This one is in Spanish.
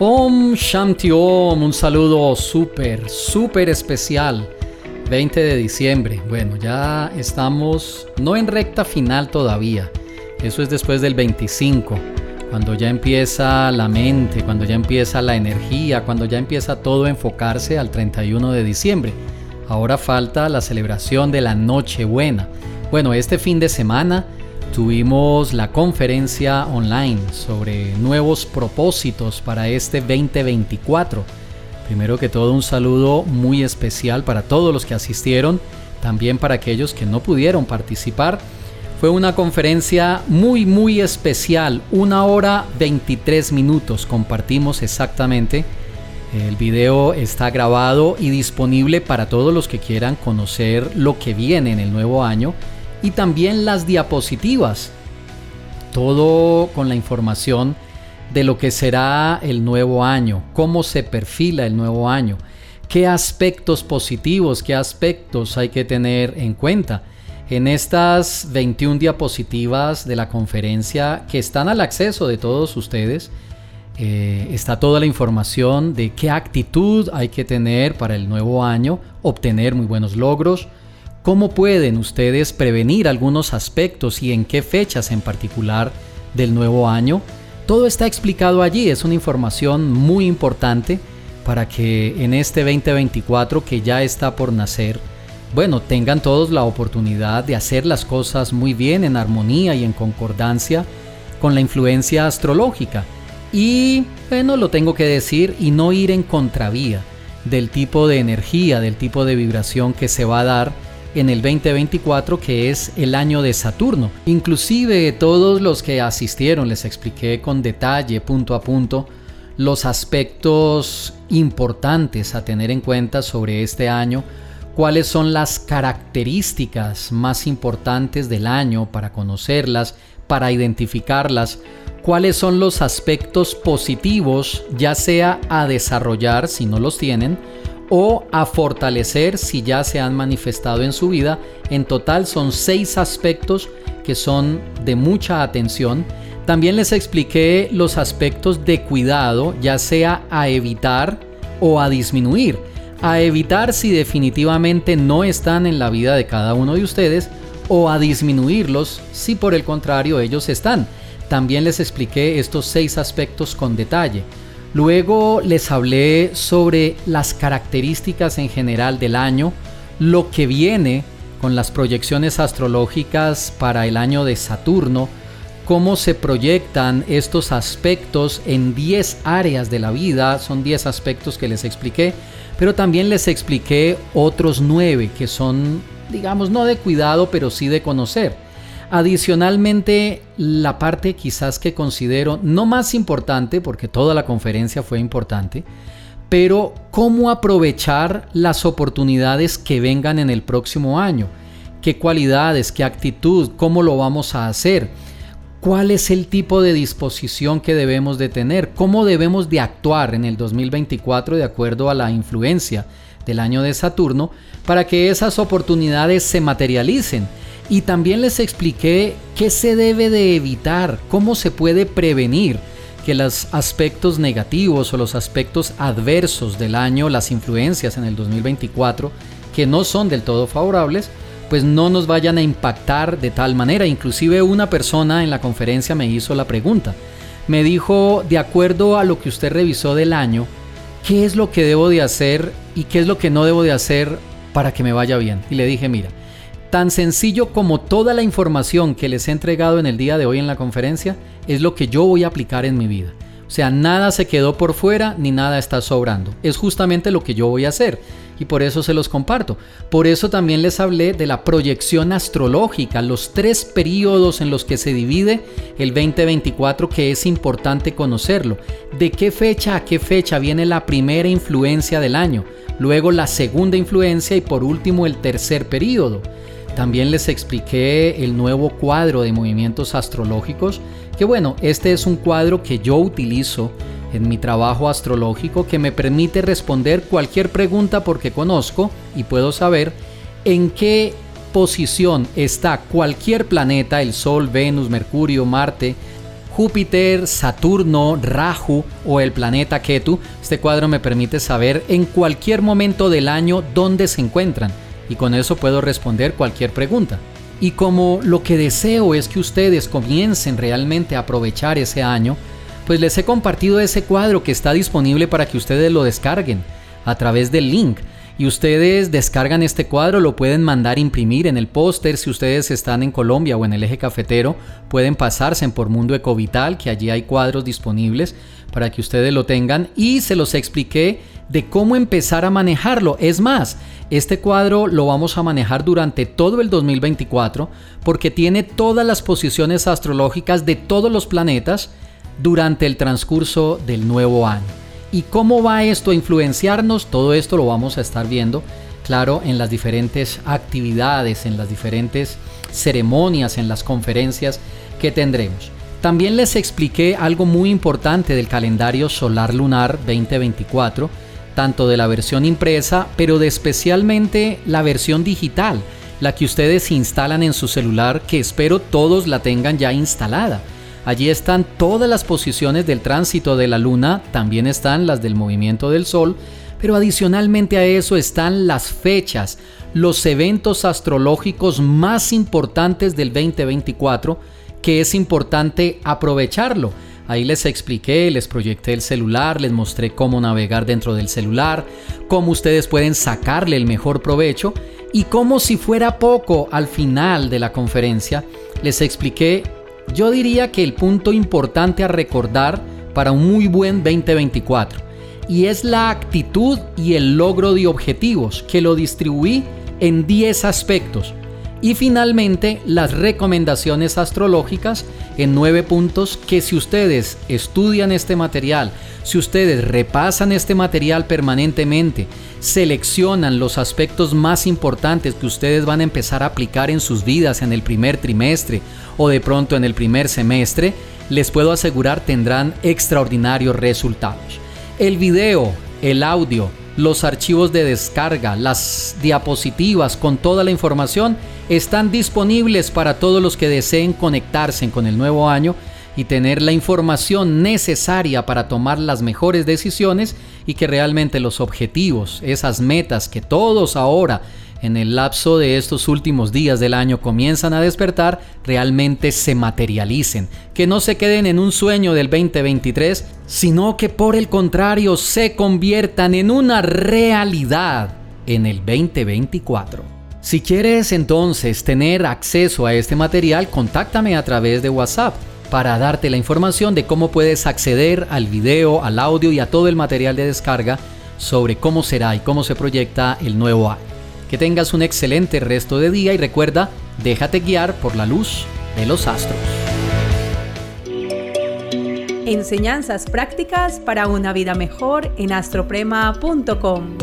Om Shanti Om, un saludo súper, súper especial. 20 de diciembre, bueno, ya estamos no en recta final todavía, eso es después del 25, cuando ya empieza la mente, cuando ya empieza la energía, cuando ya empieza todo a enfocarse al 31 de diciembre. Ahora falta la celebración de la Nochebuena. Bueno, este fin de semana tuvimos la conferencia online sobre nuevos propósitos para este 2024. Primero que todo un saludo muy especial para todos los que asistieron, también para aquellos que no pudieron participar. Fue una conferencia muy muy especial, una hora 23 minutos compartimos exactamente. El video está grabado y disponible para todos los que quieran conocer lo que viene en el nuevo año y también las diapositivas. Todo con la información de lo que será el nuevo año, cómo se perfila el nuevo año, qué aspectos positivos, qué aspectos hay que tener en cuenta. En estas 21 diapositivas de la conferencia que están al acceso de todos ustedes, eh, está toda la información de qué actitud hay que tener para el nuevo año, obtener muy buenos logros, ¿Cómo pueden ustedes prevenir algunos aspectos y en qué fechas en particular del nuevo año? Todo está explicado allí, es una información muy importante para que en este 2024 que ya está por nacer, bueno, tengan todos la oportunidad de hacer las cosas muy bien en armonía y en concordancia con la influencia astrológica. Y, bueno, lo tengo que decir, y no ir en contravía del tipo de energía, del tipo de vibración que se va a dar en el 2024 que es el año de Saturno. Inclusive todos los que asistieron les expliqué con detalle, punto a punto, los aspectos importantes a tener en cuenta sobre este año, cuáles son las características más importantes del año para conocerlas, para identificarlas, cuáles son los aspectos positivos, ya sea a desarrollar si no los tienen, o a fortalecer si ya se han manifestado en su vida. En total son seis aspectos que son de mucha atención. También les expliqué los aspectos de cuidado, ya sea a evitar o a disminuir. A evitar si definitivamente no están en la vida de cada uno de ustedes o a disminuirlos si por el contrario ellos están. También les expliqué estos seis aspectos con detalle. Luego les hablé sobre las características en general del año, lo que viene con las proyecciones astrológicas para el año de Saturno, cómo se proyectan estos aspectos en 10 áreas de la vida, son 10 aspectos que les expliqué, pero también les expliqué otros 9 que son, digamos, no de cuidado, pero sí de conocer. Adicionalmente, la parte quizás que considero no más importante, porque toda la conferencia fue importante, pero cómo aprovechar las oportunidades que vengan en el próximo año. ¿Qué cualidades, qué actitud, cómo lo vamos a hacer? ¿Cuál es el tipo de disposición que debemos de tener? ¿Cómo debemos de actuar en el 2024 de acuerdo a la influencia del año de Saturno para que esas oportunidades se materialicen? Y también les expliqué qué se debe de evitar, cómo se puede prevenir que los aspectos negativos o los aspectos adversos del año, las influencias en el 2024, que no son del todo favorables, pues no nos vayan a impactar de tal manera. Inclusive una persona en la conferencia me hizo la pregunta. Me dijo, de acuerdo a lo que usted revisó del año, ¿qué es lo que debo de hacer y qué es lo que no debo de hacer para que me vaya bien? Y le dije, mira, Tan sencillo como toda la información que les he entregado en el día de hoy en la conferencia es lo que yo voy a aplicar en mi vida. O sea, nada se quedó por fuera ni nada está sobrando. Es justamente lo que yo voy a hacer y por eso se los comparto. Por eso también les hablé de la proyección astrológica, los tres periodos en los que se divide el 2024 que es importante conocerlo. De qué fecha a qué fecha viene la primera influencia del año, luego la segunda influencia y por último el tercer periodo. También les expliqué el nuevo cuadro de movimientos astrológicos, que bueno, este es un cuadro que yo utilizo en mi trabajo astrológico que me permite responder cualquier pregunta porque conozco y puedo saber en qué posición está cualquier planeta, el Sol, Venus, Mercurio, Marte, Júpiter, Saturno, Rahu o el planeta Ketu. Este cuadro me permite saber en cualquier momento del año dónde se encuentran y con eso puedo responder cualquier pregunta. Y como lo que deseo es que ustedes comiencen realmente a aprovechar ese año, pues les he compartido ese cuadro que está disponible para que ustedes lo descarguen a través del link. Y ustedes descargan este cuadro, lo pueden mandar imprimir en el póster. Si ustedes están en Colombia o en el eje cafetero, pueden pasarse por Mundo Ecovital, que allí hay cuadros disponibles para que ustedes lo tengan. Y se los expliqué de cómo empezar a manejarlo. Es más, este cuadro lo vamos a manejar durante todo el 2024 porque tiene todas las posiciones astrológicas de todos los planetas durante el transcurso del nuevo año. ¿Y cómo va esto a influenciarnos? Todo esto lo vamos a estar viendo, claro, en las diferentes actividades, en las diferentes ceremonias, en las conferencias que tendremos. También les expliqué algo muy importante del calendario solar lunar 2024 tanto de la versión impresa, pero de especialmente la versión digital, la que ustedes instalan en su celular, que espero todos la tengan ya instalada. Allí están todas las posiciones del tránsito de la luna, también están las del movimiento del sol, pero adicionalmente a eso están las fechas, los eventos astrológicos más importantes del 2024, que es importante aprovecharlo. Ahí les expliqué, les proyecté el celular, les mostré cómo navegar dentro del celular, cómo ustedes pueden sacarle el mejor provecho y cómo si fuera poco al final de la conferencia les expliqué, yo diría que el punto importante a recordar para un muy buen 2024 y es la actitud y el logro de objetivos que lo distribuí en 10 aspectos y finalmente, las recomendaciones astrológicas en nueve puntos que si ustedes estudian este material, si ustedes repasan este material permanentemente, seleccionan los aspectos más importantes que ustedes van a empezar a aplicar en sus vidas en el primer trimestre o de pronto en el primer semestre, les puedo asegurar tendrán extraordinarios resultados. El video, el audio, los archivos de descarga, las diapositivas con toda la información están disponibles para todos los que deseen conectarse con el nuevo año y tener la información necesaria para tomar las mejores decisiones y que realmente los objetivos, esas metas que todos ahora en el lapso de estos últimos días del año comienzan a despertar, realmente se materialicen, que no se queden en un sueño del 2023, sino que por el contrario se conviertan en una realidad en el 2024. Si quieres entonces tener acceso a este material, contáctame a través de WhatsApp para darte la información de cómo puedes acceder al video, al audio y a todo el material de descarga sobre cómo será y cómo se proyecta el nuevo año. Que tengas un excelente resto de día y recuerda, déjate guiar por la luz de los astros. Enseñanzas prácticas para una vida mejor en astroprema.com.